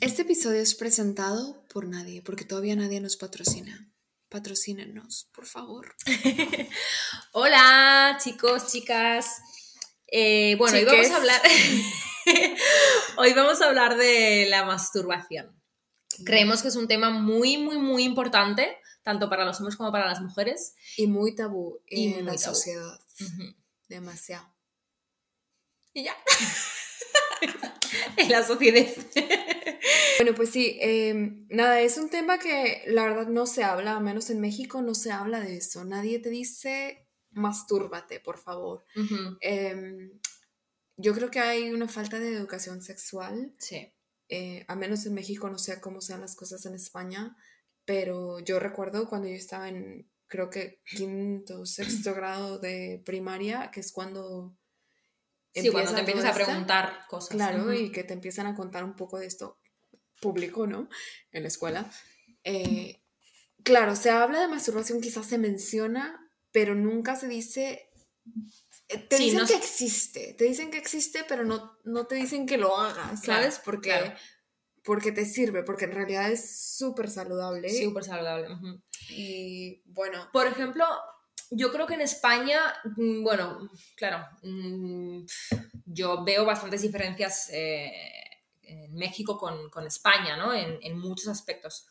Este episodio es presentado por nadie, porque todavía nadie nos patrocina. Patrocínenos, por favor. Hola, chicos, chicas. Eh, bueno, hoy vamos a hablar. hoy vamos a hablar de la masturbación. Creemos que es un tema muy, muy, muy importante, tanto para los hombres como para las mujeres. Y muy tabú Y en muy la tabú. sociedad. Demasiado. Y ya. en la sociedad. Bueno, pues sí, eh, nada, es un tema que la verdad no se habla, al menos en México no se habla de eso. Nadie te dice, mastúrbate, por favor. Eh, yo creo que hay una falta de educación sexual. Sí. eh, a menos en México, no sé cómo sean las cosas en España, pero yo recuerdo cuando yo estaba en, creo que quinto, sexto grado de primaria, que es cuando... Sí, cuando te empieza empiezas a preguntar cosas. Claro, y que te empiezan a contar un poco de esto público, ¿no? En la escuela. Eh, claro, se habla de masturbación, quizás se menciona, pero nunca se dice... eh, Te Sí, dicen no que existe, te dicen que existe, pero no, no te dicen que lo hagas, Claro, ¿sabes? porque, claro. porque te sirve, porque en realidad es súper saludable. Súper saludable. ujú. Y bueno, Por ejemplo, yo creo que en España, mm, bueno, claro, mm, yo veo bastantes diferencias eh, en México con, con España, ¿no? En, en muchos aspectos.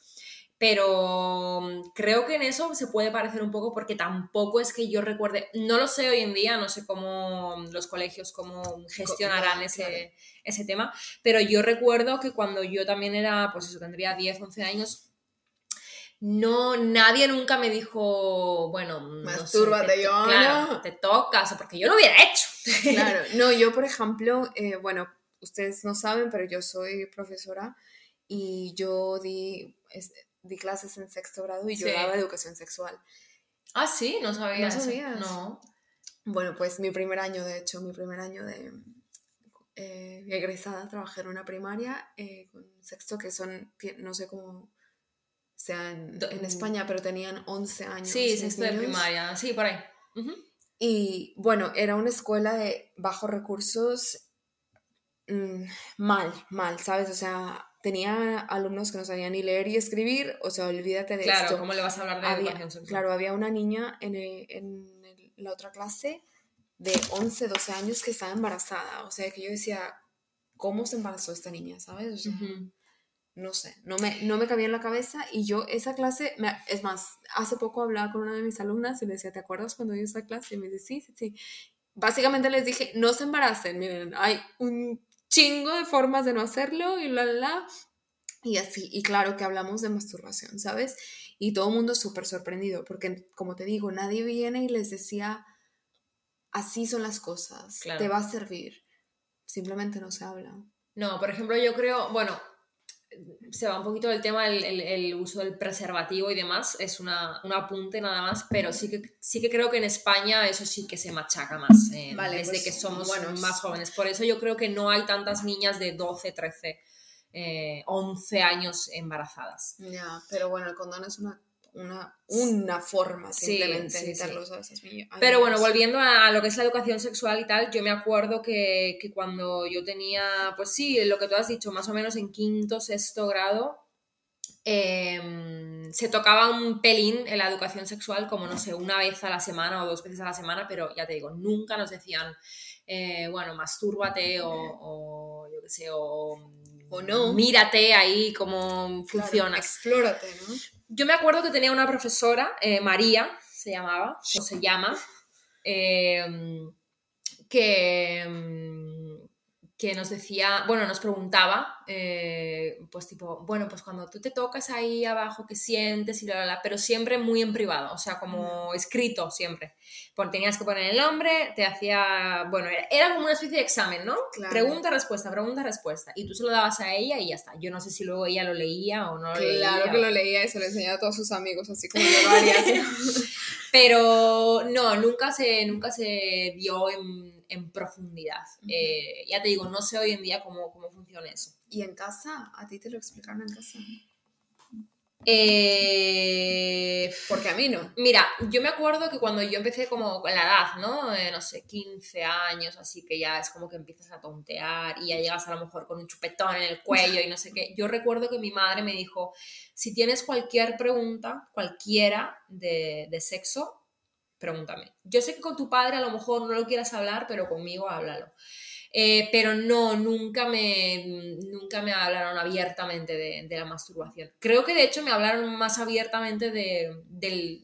Pero mm, creo que en eso se puede parecer un poco porque tampoco es que yo recuerde, no lo sé hoy en día, no sé cómo los colegios, cómo gestionarán ese, claro. ese tema, pero yo recuerdo que cuando yo también era, pues eso, tendría 10, 11 años, no, nadie nunca me dijo, bueno, no sé, Mastúrbate, te- Joana. Claro, te tocas, o porque yo lo hubiera hecho. Claro, no, yo por ejemplo, eh, bueno, ustedes no saben, pero yo soy profesora y yo di, es- di clases en sexto grado y yo daba educación sexual. Ah, sí, no sabía. ¿No sabías? No. Bueno, pues mi primer año, de hecho, mi primer año de eh, egresada, trabajé en una primaria eh, con sexto, que son, no sé cómo sean Do- en España, pero tenían 11 años. Sí, sexto de primaria, sí, por ahí. Ujú. Y bueno, era una escuela de bajos recursos, mm, mal, mal, ¿sabes? O sea, tenía alumnos que no sabían ni leer y escribir, o sea, olvídate de Claro, esto. ¿cómo le vas a hablar de Había- educación sexual? claro, había una niña en, el- en el- la otra clase de 11, 12 años que estaba embarazada, o sea, que yo decía, ¿cómo se embarazó esta niña, ¿sabes? O sea, Ujú. No sé, no me, no me cabía en la cabeza y yo esa clase, me- es más, hace poco hablaba con una de mis alumnas y le decía, ¿te acuerdas cuando dio esa clase? Y me dice, sí, sí, sí. Básicamente les dije, no se embaracen, miren, hay un chingo de formas de no hacerlo y la, la, la. Y así, y claro que hablamos de masturbación, ¿sabes? Y todo el mundo súper sorprendido, porque como te digo, nadie viene y les decía, así son las cosas, Claro. te va a servir. Simplemente no se habla. No, por ejemplo, yo creo, bueno, se va un poquito del tema el, el- el uso del preservativo y demás, es una, un apunte nada más, pero sí que, sí que creo que en España eso sí que se machaca más eh, Vale, desde pues, que somos bueno, más jóvenes. Por eso yo creo que no hay tantas niñas de 12, 13, eh, 11 años embarazadas. Ya, pero bueno, el condón es una, una, una forma Sí, simplemente sí, sí. evitarlos a esas niñas. Pero bueno, volviendo a, a lo que es la educación sexual y tal, yo me acuerdo que, que cuando yo tenía, pues sí, lo que tú has dicho, más o menos en quinto, sexto grado, em, se tocaba un pelín en la educación sexual, como no sé, una vez a la semana o dos veces a la semana, pero ya te digo, nunca nos decían, eh, bueno, mastúrbate o, o yo qué sé, o, O no. mírate ahí cómo Claro, funciona. Explórate, ¿no? Yo me acuerdo que tenía una profesora, eh, María se llamaba, o se llama, eh, que, mm, que nos decía, bueno, nos preguntaba, eh, pues tipo, bueno, pues cuando tú te tocas ahí abajo, ¿qué sientes? Y la, la, la, pero siempre muy en privado, o sea, como escrito siempre. Pues tenías que poner el nombre, te hacía, bueno, era, era como una especie de examen, ¿no? Claro. Pregunta, respuesta, pregunta, respuesta. Y tú se lo dabas a ella y ya está. Yo no sé si luego ella lo leía o no lo leía. Claro que lo leía y se lo enseñaba a todos sus amigos, así como yo lo haría. Pero no, nunca se, nunca se dio en, en profundidad. Eh, ya te digo, no sé hoy en día cómo, cómo funciona eso. ¿Y en casa? ¿A ti te lo explicaron en casa? Eh, Porque a mí no. Mira, yo me acuerdo que cuando yo empecé como con la edad, ¿no? Eh, no sé, 15 años, así que ya es como que empiezas a tontear y ya llegas a lo mejor con un chupetón en el cuello y no sé qué. Yo recuerdo que mi madre me dijo, si tienes cualquier pregunta, cualquiera de, de sexo, pregúntame. Yo sé que con tu padre a lo mejor no lo quieras hablar, pero conmigo háblalo. Eh, pero no, nunca me, nunca me hablaron abiertamente de, de, la masturbación. Creo que de hecho me hablaron más abiertamente de, del,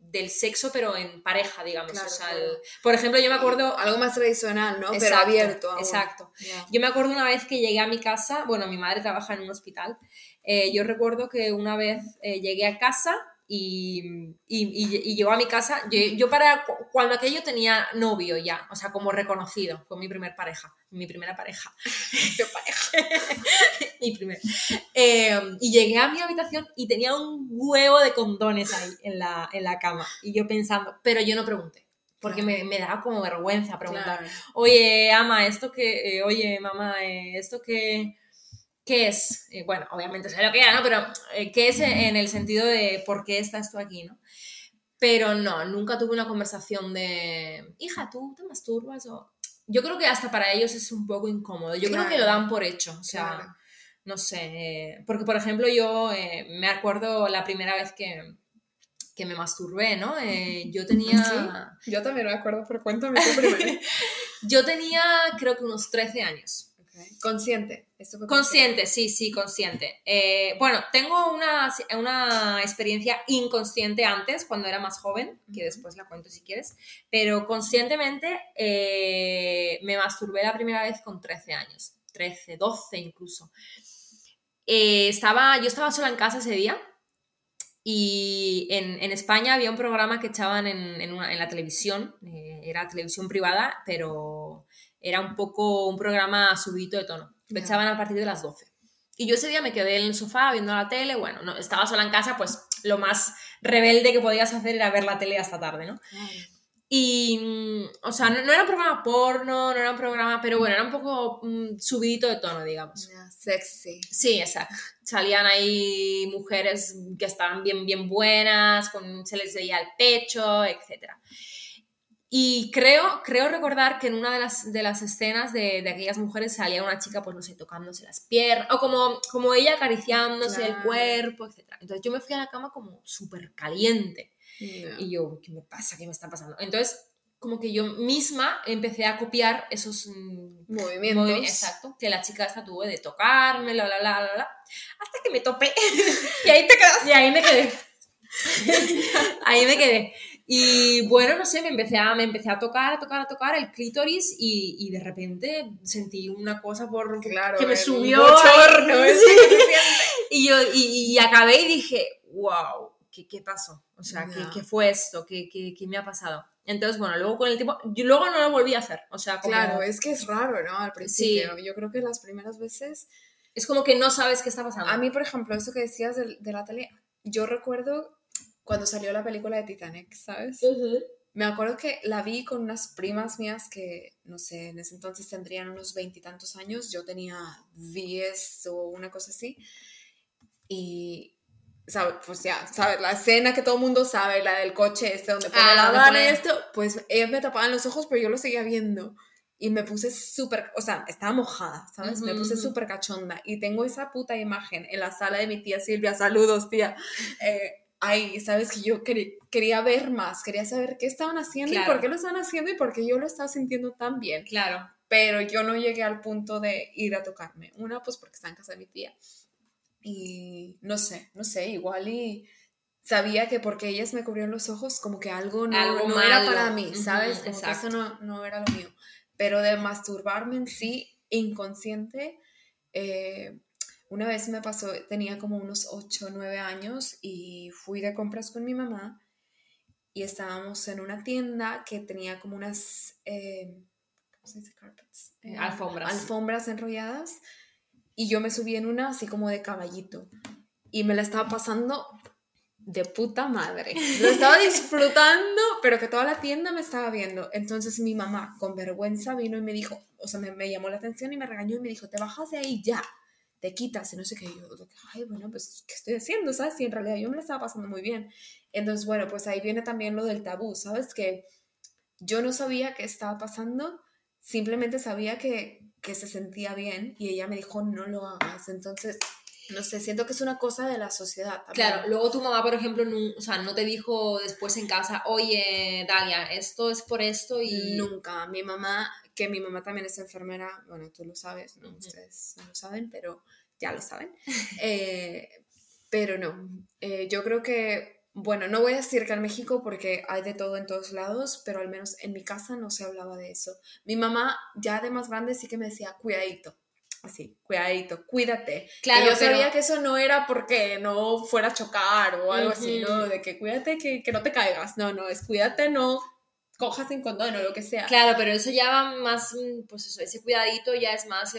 del sexo, pero en pareja, digamos. Claro, o sea, claro. el- por ejemplo, yo me acuerdo... Algo más tradicional, ¿no? Pero abierto. aún. Exacto. Yo me acuerdo una vez que llegué a mi casa, bueno, mi madre trabaja en un hospital, eh, yo recuerdo que una vez eh, llegué a casa y, y, y- y llegó a mi casa, yo, yo para cu- cuando aquello tenía novio ya, o sea, como reconocido, fue mi primer pareja, mi primera pareja. Mi primer. Eh, y llegué a mi habitación y tenía un huevo de condones ahí en la, en la cama. Y yo pensando, pero yo no pregunté. Porque me, me daba como vergüenza preguntar Claro. oye, ama, esto que, eh, oye, mamá, eh, esto que, ¿qué es? Eh, bueno, obviamente sé lo que era, ¿no? Pero, eh, ¿qué es en el sentido de por qué estás tú aquí, no? Pero no, nunca tuve una conversación de, hija, ¿tú te masturbas? O... Yo creo que hasta para ellos es un poco incómodo. Yo creo que lo dan por hecho, o sea, Claro. no sé. eh, porque, por ejemplo, yo eh, me acuerdo la primera vez que, que me masturbé, ¿no? Yo tenía... ¿Sí? Yo también me acuerdo, pero cuéntame tú primero. Yo tenía, creo que unos 13 años. Consciente. Esto fue Consciente, sí, sí, consciente. Eh, bueno, tengo una, una experiencia inconsciente antes, cuando era más joven, que después la cuento si quieres, pero conscientemente eh, me masturbé la primera vez con 13 años, 13, 12 incluso. Eh, estaba, yo estaba sola en casa ese día y en, en España había un programa que echaban en, en una- en la televisión, era televisión privada, pero era un poco un programa subidito de tono. Lo echaban a partir de las 12. Y yo ese día me quedé en el sofá viendo la tele, bueno, no, estaba sola en casa, pues lo más rebelde que podías hacer era ver la tele hasta tarde, ¿no? Y, mm, o sea, no, no era un programa porno, no era un programa, pero bueno, era un poco mm, subidito de tono, digamos. Ya, Sexy. Sí, exacto. Salían ahí mujeres que estaban bien, bien buenas, con, se les veía el pecho, etc. Y creo, creo recordar que en una de las, de las escenas de, de aquellas mujeres salía una chica, pues no sé, tocándose las piernas, o como, como ella acariciándose el Claro. cuerpo, etc. Entonces yo me fui a la cama como súper caliente. Ya. Y yo, ¿qué me pasa? ¿Qué me está pasando? Entonces, como que yo misma empecé a copiar esos mm, Movimientos. movi- exacto, que la chica esta tuvo de tocarme, la, la, la, la, la, hasta que me topé. y ahí te quedaste. Y ahí me quedé. ahí me quedé. Y bueno, no sé, me empecé a, me empecé a tocar, a tocar, a tocar el clítoris y, y de repente sentí una cosa por Claro. que me subió. bochorno, ahí. siente. Y yo y, y acabé y dije, wow, ¿qué, qué pasó? O sea, ¿qué, Ya. qué fue esto? ¿Qué, qué, qué me ha pasado? Entonces, bueno, luego con el tiempo, yo luego no lo volví a hacer. O sea, como, Claro, es que es raro, ¿no? Al principio. Yo creo que las primeras veces. es como que no sabes qué está pasando. A mí, por ejemplo, eso que decías de, de la tele, yo recuerdo cuando salió la película de Titanic, ¿sabes? Ujú. Me acuerdo que la vi con unas primas mías que, no sé, en ese entonces tendrían unos veintitantos años, yo tenía diez o una cosa así. Y, ¿sabes? Pues ya, ¿sabes? La escena que todo el mundo sabe, la del coche este donde pone Ah, la pone- y esto, pues ellas me tapaban los ojos, pero yo lo seguía viendo. Y me puse súper, o sea, estaba mojada, ¿sabes? Me Ujú, puse ujú. súper cachonda. Y tengo esa puta imagen en la sala de mi tía Silvia, saludos, tía. Eh, ahí, ¿sabes? Que yo quería, quería ver más, quería saber qué estaban haciendo y Claro. por qué lo estaban haciendo y por qué yo lo estaba sintiendo tan bien. Claro. Pero yo no llegué al punto de ir a tocarme. Una, pues porque está en casa de mi tía. Y no sé, no sé, igual y sabía que porque ellas me cubrieron los ojos, como que algo no, Algo no era para mí, ¿sabes? Como que eso no, no era lo mío. Pero de masturbarme en sí, inconsciente, eh, una vez me pasó, tenía como unos 8 o 9 años y fui de compras con mi mamá y estábamos en una tienda que tenía como unas, eh, ¿cómo se dice? Carpets. Eh, alfombras. Alfombras enrolladas y yo me subí en una así como de caballito y me la estaba pasando de puta madre. Lo estaba disfrutando, pero que toda la tienda me estaba viendo. Entonces mi mamá, con vergüenza, vino y me dijo, o sea, me, me llamó la atención y me regañó y me dijo, te bajas de ahí ya. Te quitas y no sé qué. Y yo, ay, bueno, pues, ¿qué estoy haciendo? ¿Sabes? Y en realidad yo me la estaba pasando muy bien. Entonces, bueno, pues ahí viene también lo del tabú, ¿sabes? Que yo no sabía qué estaba pasando, simplemente sabía que, que se sentía bien y ella me dijo, no lo hagas. Entonces, no sé, siento que es una cosa de la sociedad. También. Claro, luego tu mamá, por ejemplo, no, o sea, no te dijo después en casa, oye, Dalia, esto es por esto y... Nunca. Mi mamá, que mi mamá también es enfermera, bueno, tú lo sabes, ¿no? Ustedes no lo saben, pero ya lo saben. Eh, pero no, eh, yo creo que, bueno, no voy a decir que en México porque hay de todo en todos lados, pero al menos en mi casa no se hablaba de eso. Mi mamá, ya de más grande, sí que me decía, cuidadito así, cuidadito, cuídate. Claro, yo sabía que eso no era porque no fuera a chocar o algo así, ¿no? De que cuídate que, que, no te caigas. No, no, es cuídate, no cojas en condón o lo que sea. Claro, pero eso ya va más, pues eso, ese cuidadito ya es más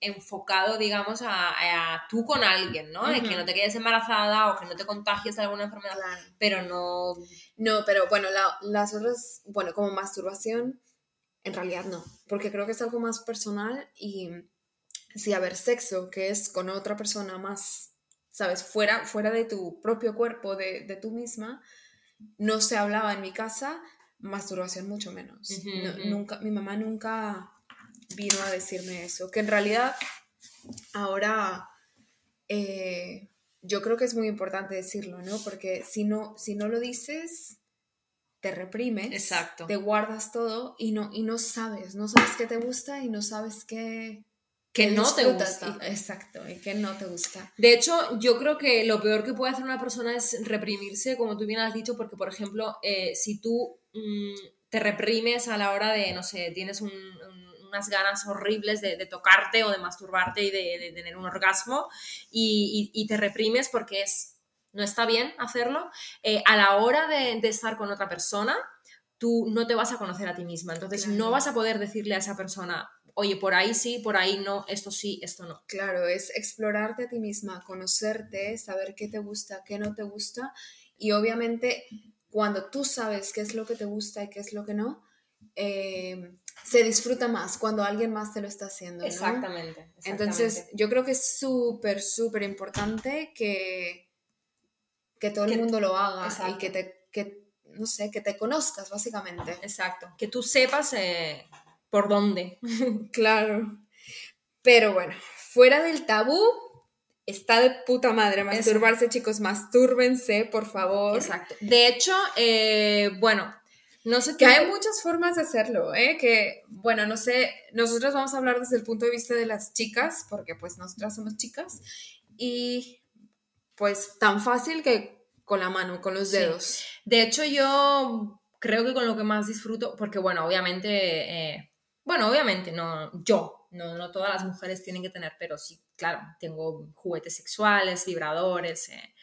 enfocado, digamos, a, a, tú con alguien, ¿no? De que no te quedes embarazada o que no te contagies de alguna enfermedad, pero no... No, pero bueno, las otras, bueno, como masturbación, en realidad no, porque creo que es algo más personal y si haber sexo, que es con otra persona más, ¿sabes? Fuera, fuera de tu propio cuerpo, de, de tú misma, no se hablaba en mi casa, masturbación mucho menos. nunca, mi mamá nunca vino a decirme eso, que en realidad ahora eh, yo creo que es muy importante decirlo, ¿no? Porque si no, si no lo dices, te reprimes, Exacto. te guardas todo y no, y no sabes, no sabes qué te gusta y no sabes qué, que no te gusta. exacto, y que no te gusta. De hecho, yo creo que lo peor que puede hacer una persona es reprimirse, como tú bien has dicho, porque, por ejemplo, eh, si tú te reprimes a la hora de, no sé, tienes unas ganas horribles de, tocarte o de masturbarte y de, tener un orgasmo y, te reprimes porque es, no está bien hacerlo, eh, a la hora de, estar con otra persona, tú no te vas a conocer a ti misma. Entonces, no vas a poder decirle a esa persona, oye, por ahí sí, por ahí no, esto sí, esto no. Claro, es explorarte a ti misma, conocerte, saber qué te gusta, qué no te gusta y obviamente cuando tú sabes qué es lo que te gusta y qué es lo que no, eh, se disfruta más cuando alguien más te lo está haciendo. Exactamente, Entonces, yo creo que es súper, súper importante que, que todo el mundo lo haga y que te, que, no sé, que te conozcas, básicamente. Exacto, que tú sepas eh, por dónde. claro. Pero bueno, fuera del tabú, está de puta madre masturbarse, chicos, mastúrbense, por favor. Exacto. De hecho, eh, bueno, no sé Que hay muchas formas de hacerlo, ¿eh? Que, bueno, no sé, nosotros vamos a hablar desde el punto de vista de las chicas, porque pues nosotras somos chicas, y pues tan fácil que con la mano, con los dedos. De hecho, yo creo que con lo que más disfruto, porque bueno, obviamente... Eh, bueno, obviamente, no yo, no, no todas las mujeres tienen que tener, pero sí, claro, tengo juguetes sexuales, vibradores, eh,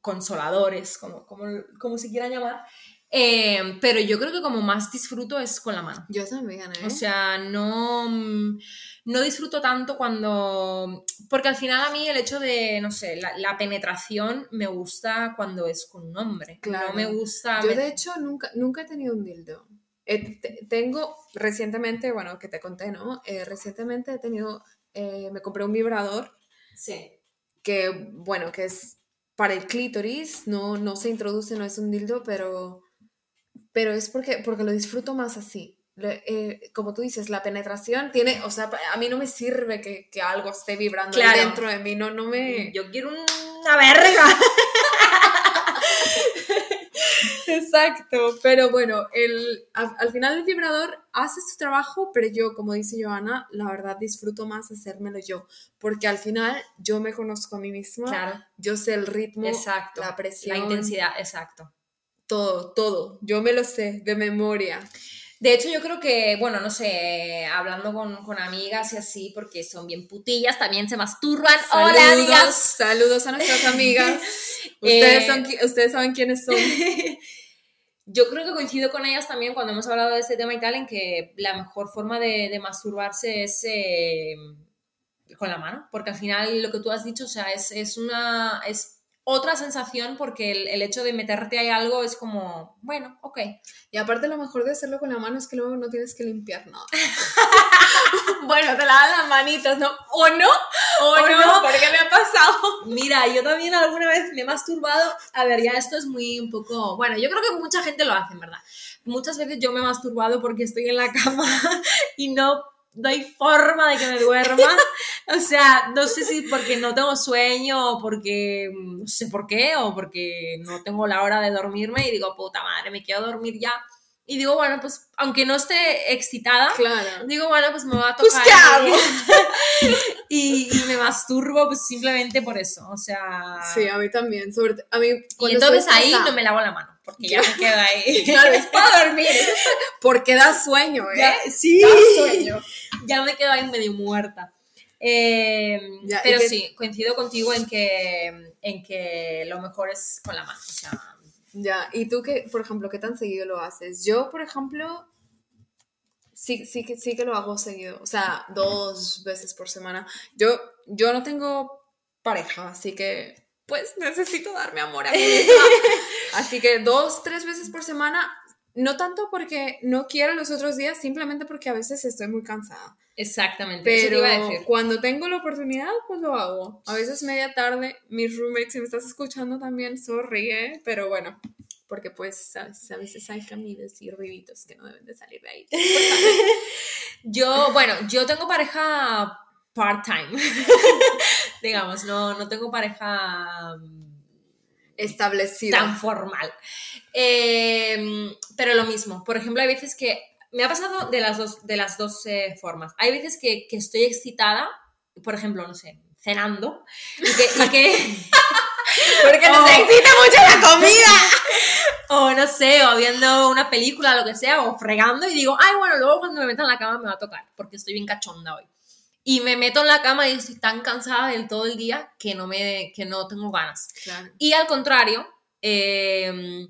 consoladores, como, como, como se quieran llamar. Eh, pero yo creo que como más disfruto es con la mano. Yo también, ¿eh? O sea, no, no disfruto tanto cuando... Porque al final a mí el hecho de, no sé, la, penetración me gusta cuando es con un hombre. Claro. No me gusta... Yo de hecho nunca, nunca he tenido un dildo. Eh, tengo recientemente, bueno, que te conté, ¿no? Eh, recientemente he tenido, eh, me compré un vibrador. Sí. Que, bueno, que es para el clítoris, no, no se introduce, no es un dildo, pero, pero es porque, porque lo disfruto más así. como tú dices, la penetración tiene, o sea, a mí no me sirve que, que algo esté vibrando dentro de mí, no, no me... Yo quiero una verga. Exacto, pero bueno, el, al, final el vibrador hace su trabajo, pero yo, como dice Joana, la verdad disfruto más hacérmelo yo, porque al final yo me conozco a mí misma, claro. yo sé el ritmo, exacto. la presión, la intensidad, exacto. Todo, todo, yo me lo sé de memoria. De hecho, yo creo que, bueno, no sé, hablando con, con, amigas y así, porque son bien putillas, también se masturban. Saludos, Hola, amigas. Saludos a nuestras amigas. ustedes, son, eh, ustedes saben quiénes son. yo creo que coincido con ellas también cuando hemos hablado de este tema y tal, en que la mejor forma de, masturbarse es eh, con la mano, porque al final lo que tú has dicho, o sea, es, es una... Es, otra sensación porque el, hecho de meterte ahí algo es como, bueno, ok. Y aparte lo mejor de hacerlo con la mano es que luego no tienes que limpiar nada. bueno, te lavas las manitas, ¿no? ¿O no? ¿O, ¿O no? no? ¿Por qué me ha pasado? Mira, yo también alguna vez me he masturbado. A ver, ya esto es muy un poco. Bueno, yo creo que mucha gente lo hace, en verdad. Muchas veces yo me he masturbado porque estoy en la cama y no, no hay forma de que me duerma. O sea, no sé si porque no tengo sueño o porque no sé por qué o porque no tengo la hora de dormirme y digo, puta madre, me quiero dormir ya. Y digo, bueno, pues aunque no esté excitada, Claro. digo, bueno, pues me va a tocar. Pues, ¿qué hago? y, y me masturbo pues simplemente por eso. O sea. Sí, a mí también. Sobre a mí, Y entonces ahí no me lavo la mano, porque ya me queda ahí. Claro, es para dormir. Porque da sueño, ¿eh? Ya, sí, Da sueño. ya me quedo ahí medio muerta. Eh, Ya, y pero que- sí, coincido contigo en que, en que lo mejor es con la mano. O sea, Ya, ¿y tú qué, por ejemplo, qué tan seguido lo haces? Yo, por ejemplo, sí, sí, que, sí que lo hago seguido, o sea, dos veces por semana. Yo, yo no tengo pareja, así que pues necesito darme amor a mí misma. Así que dos, tres veces por semana, no tanto porque no quiero los otros días, simplemente porque a veces estoy muy cansada. Exactamente. eso te Pero iba a decir. cuando tengo la oportunidad, pues lo hago. A veces media tarde, mis roommates, si me estás escuchando también, sorry, ¿eh? pero bueno, porque pues a veces hay caminos y ruiditos que no deben de salir de ahí. Yo, bueno, yo tengo pareja part-time. Digamos, no, no tengo pareja mm, Establecida. tan formal. Eh, pero lo mismo, por ejemplo, hay veces que me ha pasado de las dos, de las dos eh, formas. Hay veces que, que estoy excitada, por ejemplo, no sé, cenando, y que, y que- Porque Oh. nos excita mucho la comida. o no sé, o viendo una película, lo que sea, o fregando, y digo, ay, bueno, luego cuando me meta en la cama me va a tocar, porque estoy bien cachonda hoy. Y me meto en la cama y estoy tan cansada del todo el día que no, me, que no tengo ganas. Claro. Y al contrario, eh,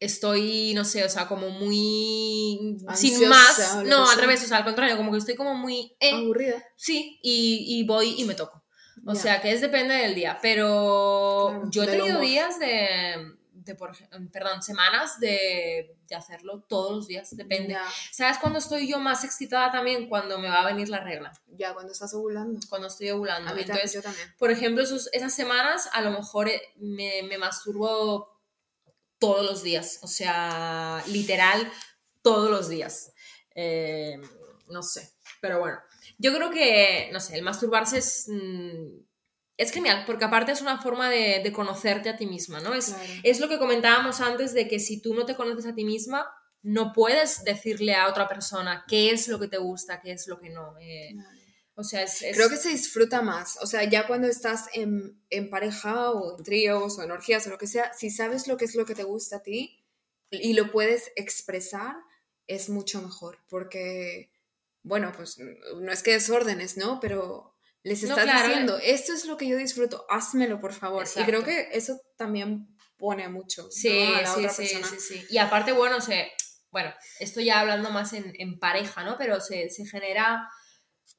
estoy, no sé, o sea, como muy sin más. No, al sea. revés, o sea, al contrario, como que estoy como muy... eh, Aburrida. sí, y, y voy y me toco. O sea, que es depende del día. Pero Claro, yo he tenido días de, de por perdón, semanas de, de hacerlo todos los días, depende. ¿Sabes cuándo estoy yo más excitada también? Cuando me va a venir la regla, ya, cuando estás ovulando. cuando estoy ovulando. A mí Entonces, también, yo también. por ejemplo, esos- esas semanas a lo mejor eh, me, me masturbo todos los días, o sea, literal, todos los días. Eh, no sé, pero bueno, yo creo que, no sé, el masturbarse es, mm, es genial, porque aparte es una forma de, de conocerte a ti misma, ¿no? Es, Claro. es lo que comentábamos antes de que si tú no te conoces a ti misma, no puedes decirle a otra persona qué es lo que te gusta, qué es lo que no. eh, o sea, es, es- Creo que se disfruta más. O sea, ya cuando estás en, en pareja o en tríos o en orgías o lo que sea, si sabes lo que es lo que te gusta a ti y lo puedes expresar, es mucho mejor. Porque, bueno, pues no es que desórdenes, ¿no? Pero les No, estás claro. diciendo, esto es lo que yo disfruto, házmelo, por favor. Y Exacto. creo que eso también pone mucho Sí, ¿no? a la sí, otra sí, persona. sí, sí. Y aparte, bueno, se, bueno, esto ya hablando más en, en pareja, ¿no? Pero se, se genera,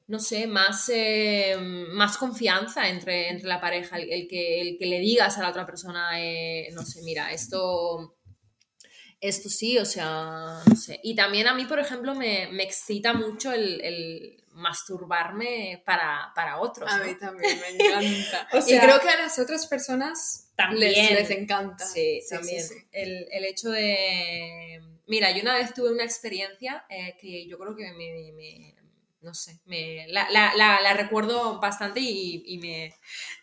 no sé, más, eh, más confianza entre, entre la pareja, el, el que, el que le digas a la otra persona, eh, no sé, mira, esto, esto sí, o sea, no sé. Y también a mí, por ejemplo, me, me excita mucho el, el masturbarme para, para otros. A ¿no? mí también me encanta. O y creo que a las otras personas también. Les, les encanta. Sí, Sí, también. sí, sí. El, el hecho de... Mira, yo una vez tuve una experiencia eh, que yo creo que me- no sé, me, la, la- la- la recuerdo bastante y, y me...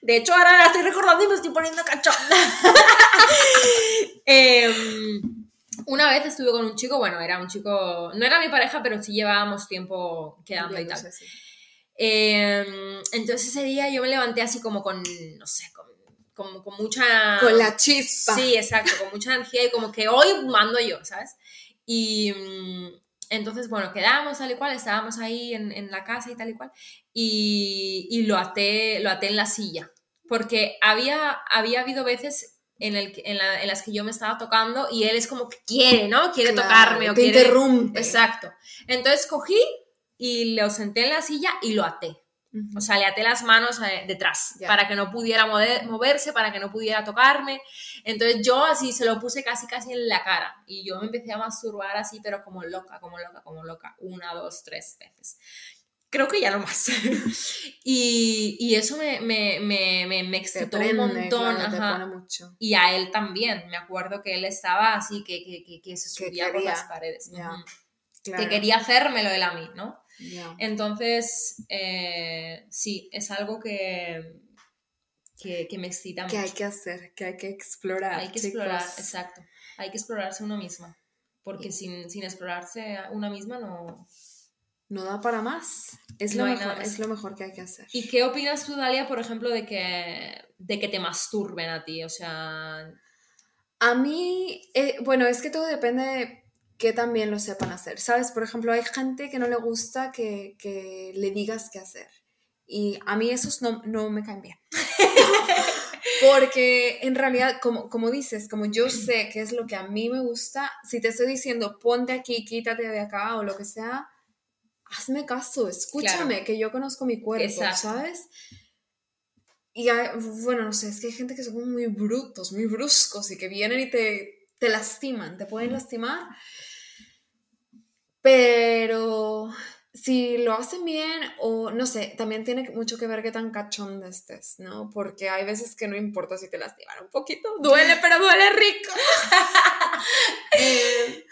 De hecho, ahora la estoy recordando y me estoy poniendo cachonda. Em, una vez estuve con un chico, bueno, era un chico... No era mi pareja, pero sí llevábamos tiempo quedando y no tal. sé Eh, entonces ese día yo me levanté así como con, no sé, con, con- con mucha... Con la chispa. Sí, exacto, con mucha energía y como que hoy mando yo, ¿sabes? Y mm, entonces, bueno, quedamos tal y cual, estábamos ahí en, en la casa y tal y cual, y, y lo, até, lo até en la silla, porque había, había habido veces en, el, en, la- en las que yo me estaba tocando y él es como que quiere, ¿no? Quiere Claro, tocarme o te quiere... interrumpe. Exacto. Entonces cogí y lo senté en la silla y lo até. Ujú. O sea, le até las manos eh, detrás Ya. para que no pudiera mover- moverse, para que no pudiera tocarme. Entonces yo así se lo puse casi casi en la cara y yo me empecé a masturbar así, pero como loca, como loca, como loca. Una, dos, tres veces. creo que ya no más. y, y, eso me, me, me, me, excitó un montón. Claro, mucho. Y a él también. Me acuerdo que él estaba así, que, que, que se subía por las paredes. Que quería hacérmelo él a mí, ¿no? Entonces, eh, sí, es algo que, que, me excita mucho. Que hay que hacer, que hay que explorar. Hay que explorar, exacto. Hay que explorarse uno misma. Porque sin, sin explorarse una misma no, no da para más. Es, lo mejor, es lo mejor que hay que hacer. ¿Y qué opinas tú, Dalia, por ejemplo, de que, de que te masturben a ti? O sea... A mí, eh, bueno, es que todo depende de que también lo sepan hacer. ¿Sabes? Por ejemplo, hay gente que no le gusta que, que le digas qué hacer. Y a mí esos no, no me caen bien. Porque en realidad, como, como dices, como yo sé qué es lo que a mí me gusta, si te estoy diciendo ponte aquí, quítate de acá o lo que sea, hazme caso, escúchame, que yo conozco mi cuerpo, ¿sabes? Y bueno, no sé, es que hay gente que son muy brutos, muy bruscos y que vienen y te, te lastiman, te pueden lastimar. Pero si lo hacen bien o no sé, también tiene mucho que ver qué tan cachón estés, ¿no? Porque hay veces que no importa si te lastiman un poquito, duele, pero duele rico. eh,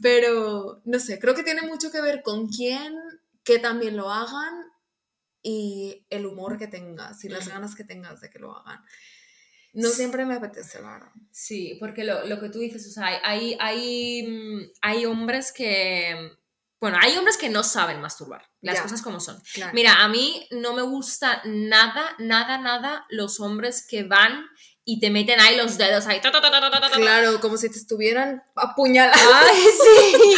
pero, no sé, creo que tiene mucho que ver con quién, que también lo hagan y el humor que tengas y las ganas que tengas de que lo hagan. No siempre me apetece, la Sí, porque lo, lo, que tú dices, o sea, hay, hay, hay hombres que... Bueno, hay hombres que no saben masturbar, las cosas como son. Mira, a mí no me gusta nada, nada, nada los hombres que van y te meten ahí los dedos ahí. claro, como si te estuvieran apuñalando. Ay, sí.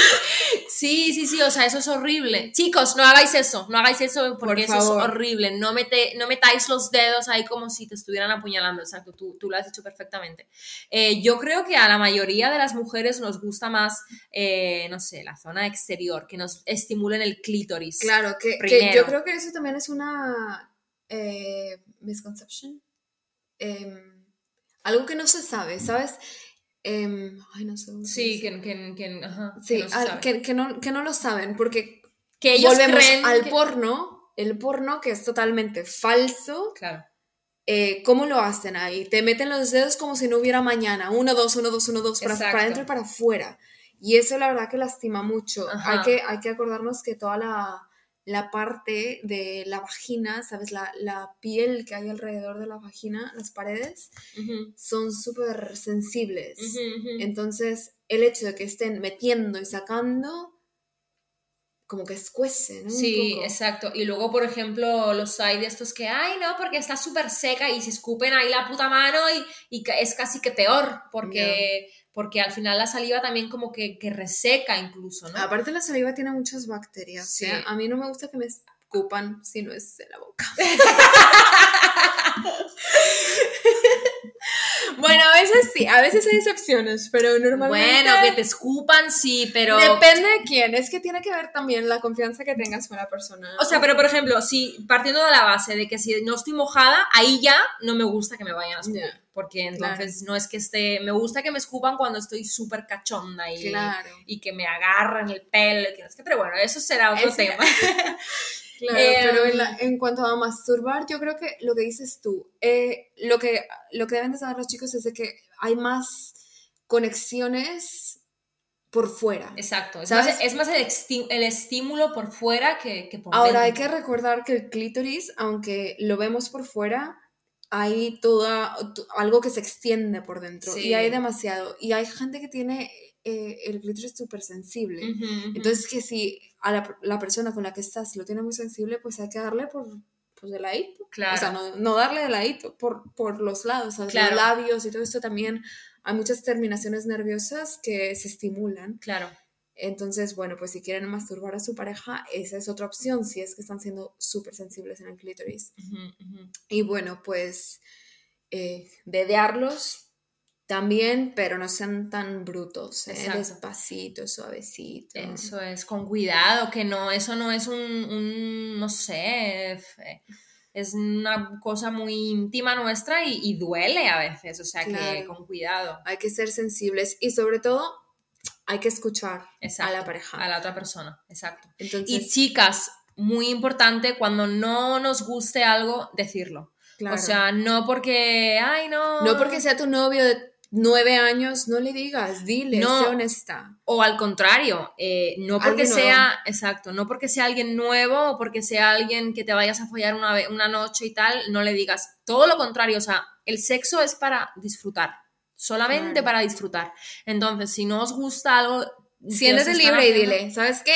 Sí, sí, sí, o sea, eso es horrible. Chicos, no hagáis eso, no hagáis eso porque eso es horrible. No, mete, no metáis los dedos ahí como si te estuvieran apuñalando. Exacto, tú, tú lo has dicho perfectamente. Eh, yo creo que a la mayoría de las mujeres nos gusta más, eh, no sé, la zona exterior, que nos estimulen el clítoris. Claro, que, que yo creo que eso también es una eh, misconception. Em, algo que no se sabe, ¿sabes? Em, ay, no sé. Sí, que, que, que, sí, que, no que, no, lo saben, porque que ellos volvemos al porno, el porno que es totalmente falso. Claro. Eh, ¿Cómo lo hacen ahí? Te meten los dedos como si no hubiera mañana. Uno, dos, uno, dos, uno, dos, para, para adentro y para afuera. Y eso la verdad que lastima mucho. Hay que, hay que acordarnos que toda la, la parte de la vagina, ¿sabes? La, piel que hay alrededor de la vagina, las paredes, son súper sensibles. Entonces, el hecho de que estén metiendo y sacando, como que escuece, ¿no? Sí, exacto. Y luego, por ejemplo, los hay de estos que, ay, no, porque está súper seca y se escupen ahí la puta mano y, y es casi que peor, porque porque al final la saliva también como que, reseca incluso, ¿no? Aparte la saliva tiene muchas bacterias. Sí. a mí no me gusta que me escupan si no es en la boca. Bueno, a veces sí, a veces hay excepciones, pero normalmente... Bueno, que te escupan, sí, pero... Depende de quién, es que tiene que ver también la confianza que tengas con la persona. O sea, pero por ejemplo, si partiendo de la base de que si no estoy mojada, ahí ya no me gusta que me vayan a escupir. Porque entonces no es que esté... Me gusta que me escupan cuando estoy súper cachonda y, y que me agarran el pelo, pero bueno, eso será otro tema. Claro, pero en, em, en, cuanto a masturbar, yo creo que lo que dices tú, eh, lo, que, lo que deben de saber los chicos es de que hay más conexiones por fuera. Exacto, es más, es más el, el, estímulo por fuera que, que por Ahora hay que recordar que el clítoris, aunque lo vemos por fuera, hay toda algo que se extiende por dentro y hay demasiado. Y hay gente que tiene eh, el clítoris súper sensible. Entonces, que si a la, la, persona con la que estás lo tiene muy sensible, pues hay que darle por pues, de ladito. Claro. O sea, no, no darle de ladito, por, por los lados, los labios y todo esto también. Hay muchas terminaciones nerviosas que se estimulan. Claro. Entonces, bueno, pues si quieren masturbar a su pareja, esa es otra opción, si es que están siendo súper sensibles en el clítoris. Y bueno, pues eh, dedearlos también, pero no sean tan brutos, ¿eh? despacito, suavecito. Eso es, con cuidado, que no, eso no es un, no sé, es una cosa muy íntima nuestra y, duele a veces, o sea que con cuidado. Hay que ser sensibles y sobre todo hay que escuchar a la pareja. A la otra persona, exacto. y chicas, muy importante cuando no nos guste algo, decirlo. Claro. O sea, no porque, ay, no. no porque sea tu novio de nueve años, no le digas, dile, No. sé honesta. O al contrario, eh, no porque sea, exacto, no porque sea alguien nuevo o porque sea alguien que te vayas a follar una, una noche y tal, no le digas. Todo lo contrario, o sea, el sexo es para disfrutar, solamente Claro. para disfrutar. Entonces, si no os gusta algo... Siéntete libre y dile, ¿sabes qué?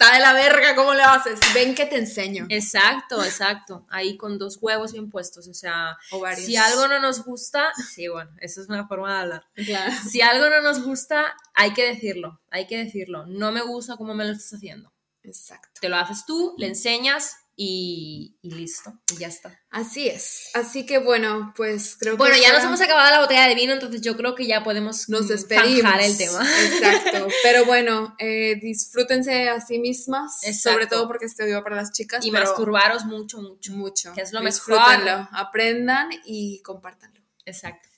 Está de la verga, ¿cómo le haces? Ven que te enseño. Exacto, exacto. Ahí con dos huevos bien puestos. O sea, O si algo no nos gusta, sí, bueno, eso es una forma de hablar. Claro. Si algo no nos gusta, hay que decirlo, hay que decirlo. No me gusta cómo me lo estás haciendo. Exacto. Te lo haces tú, le enseñas y, y listo, y ya está. Así es. Así que bueno, pues creo que. Bueno, ya nos hemos acabado la botella de vino, entonces yo creo que ya podemos Nos mm, despedimos. el tema. Exacto. Pero bueno, eh, disfrútense a sí mismas. Exacto. Sobre todo porque este video para las chicas. Y masturbaros mucho, mucho. mucho. que es lo mejor. Disfrútenlo, aprendan y compártanlo. Exacto.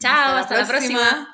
Chao, hasta, la próxima.